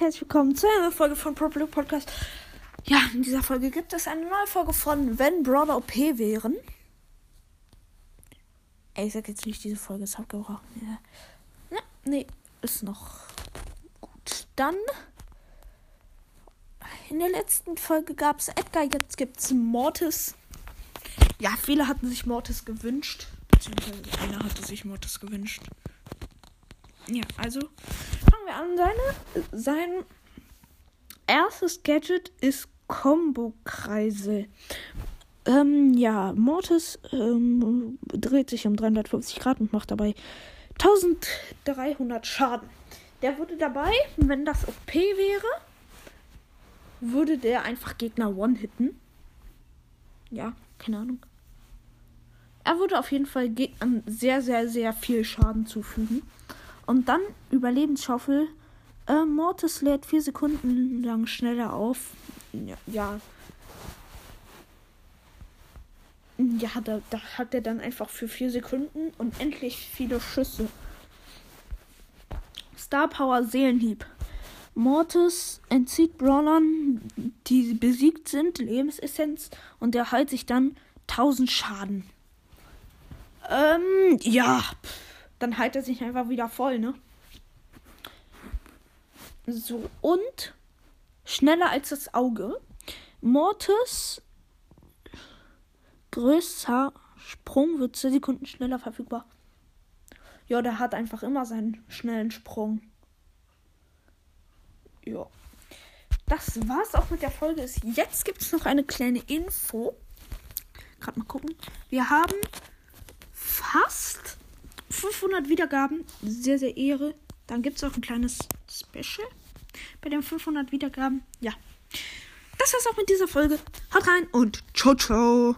herzlich willkommen zu einer Folge von Pro Podcast. Ja, in dieser Folge gibt es eine neue Folge von Wenn Brother OP wären. Ey, ich sag jetzt nicht, diese Folge ist abgebrochen. Ja. ja, nee, ist noch gut. Dann, in der letzten Folge gab es Edgar, jetzt gibt es Mortis. Ja, viele hatten sich Mortis gewünscht. Beziehungsweise einer hatte sich Mortis gewünscht. Ja, also fangen wir an. Seine, sein erstes Gadget ist Combo-Kreisel. Ähm, ja, Mortis ähm, dreht sich um 350 Grad und macht dabei 1300 Schaden. Der würde dabei, wenn das OP wäre, würde der einfach Gegner one-hitten. Ja, keine Ahnung. Er würde auf jeden Fall Gegnern sehr, sehr, sehr viel Schaden zufügen. Und dann Überlebensschaufel. Äh, Mortis lädt vier Sekunden lang schneller auf. Ja. Ja, da, da hat er dann einfach für vier Sekunden unendlich viele Schüsse. Star Power Seelenhieb. Mortis entzieht Brawlern, die besiegt sind, Lebensessenz und er heilt sich dann 1000 Schaden. Ähm, ja. Pff dann heilt er sich einfach wieder voll, ne? So, und schneller als das Auge. Mortis größer Sprung wird 10 Sekunden schneller verfügbar. Ja, der hat einfach immer seinen schnellen Sprung. Ja. Das war's auch mit der Folge. Jetzt gibt es noch eine kleine Info. Gerade mal gucken. Wir haben 500 Wiedergaben. Sehr, sehr Ehre. Dann gibt es auch ein kleines Special bei den 500 Wiedergaben. Ja. Das war's auch mit dieser Folge. Haut rein und ciao, ciao.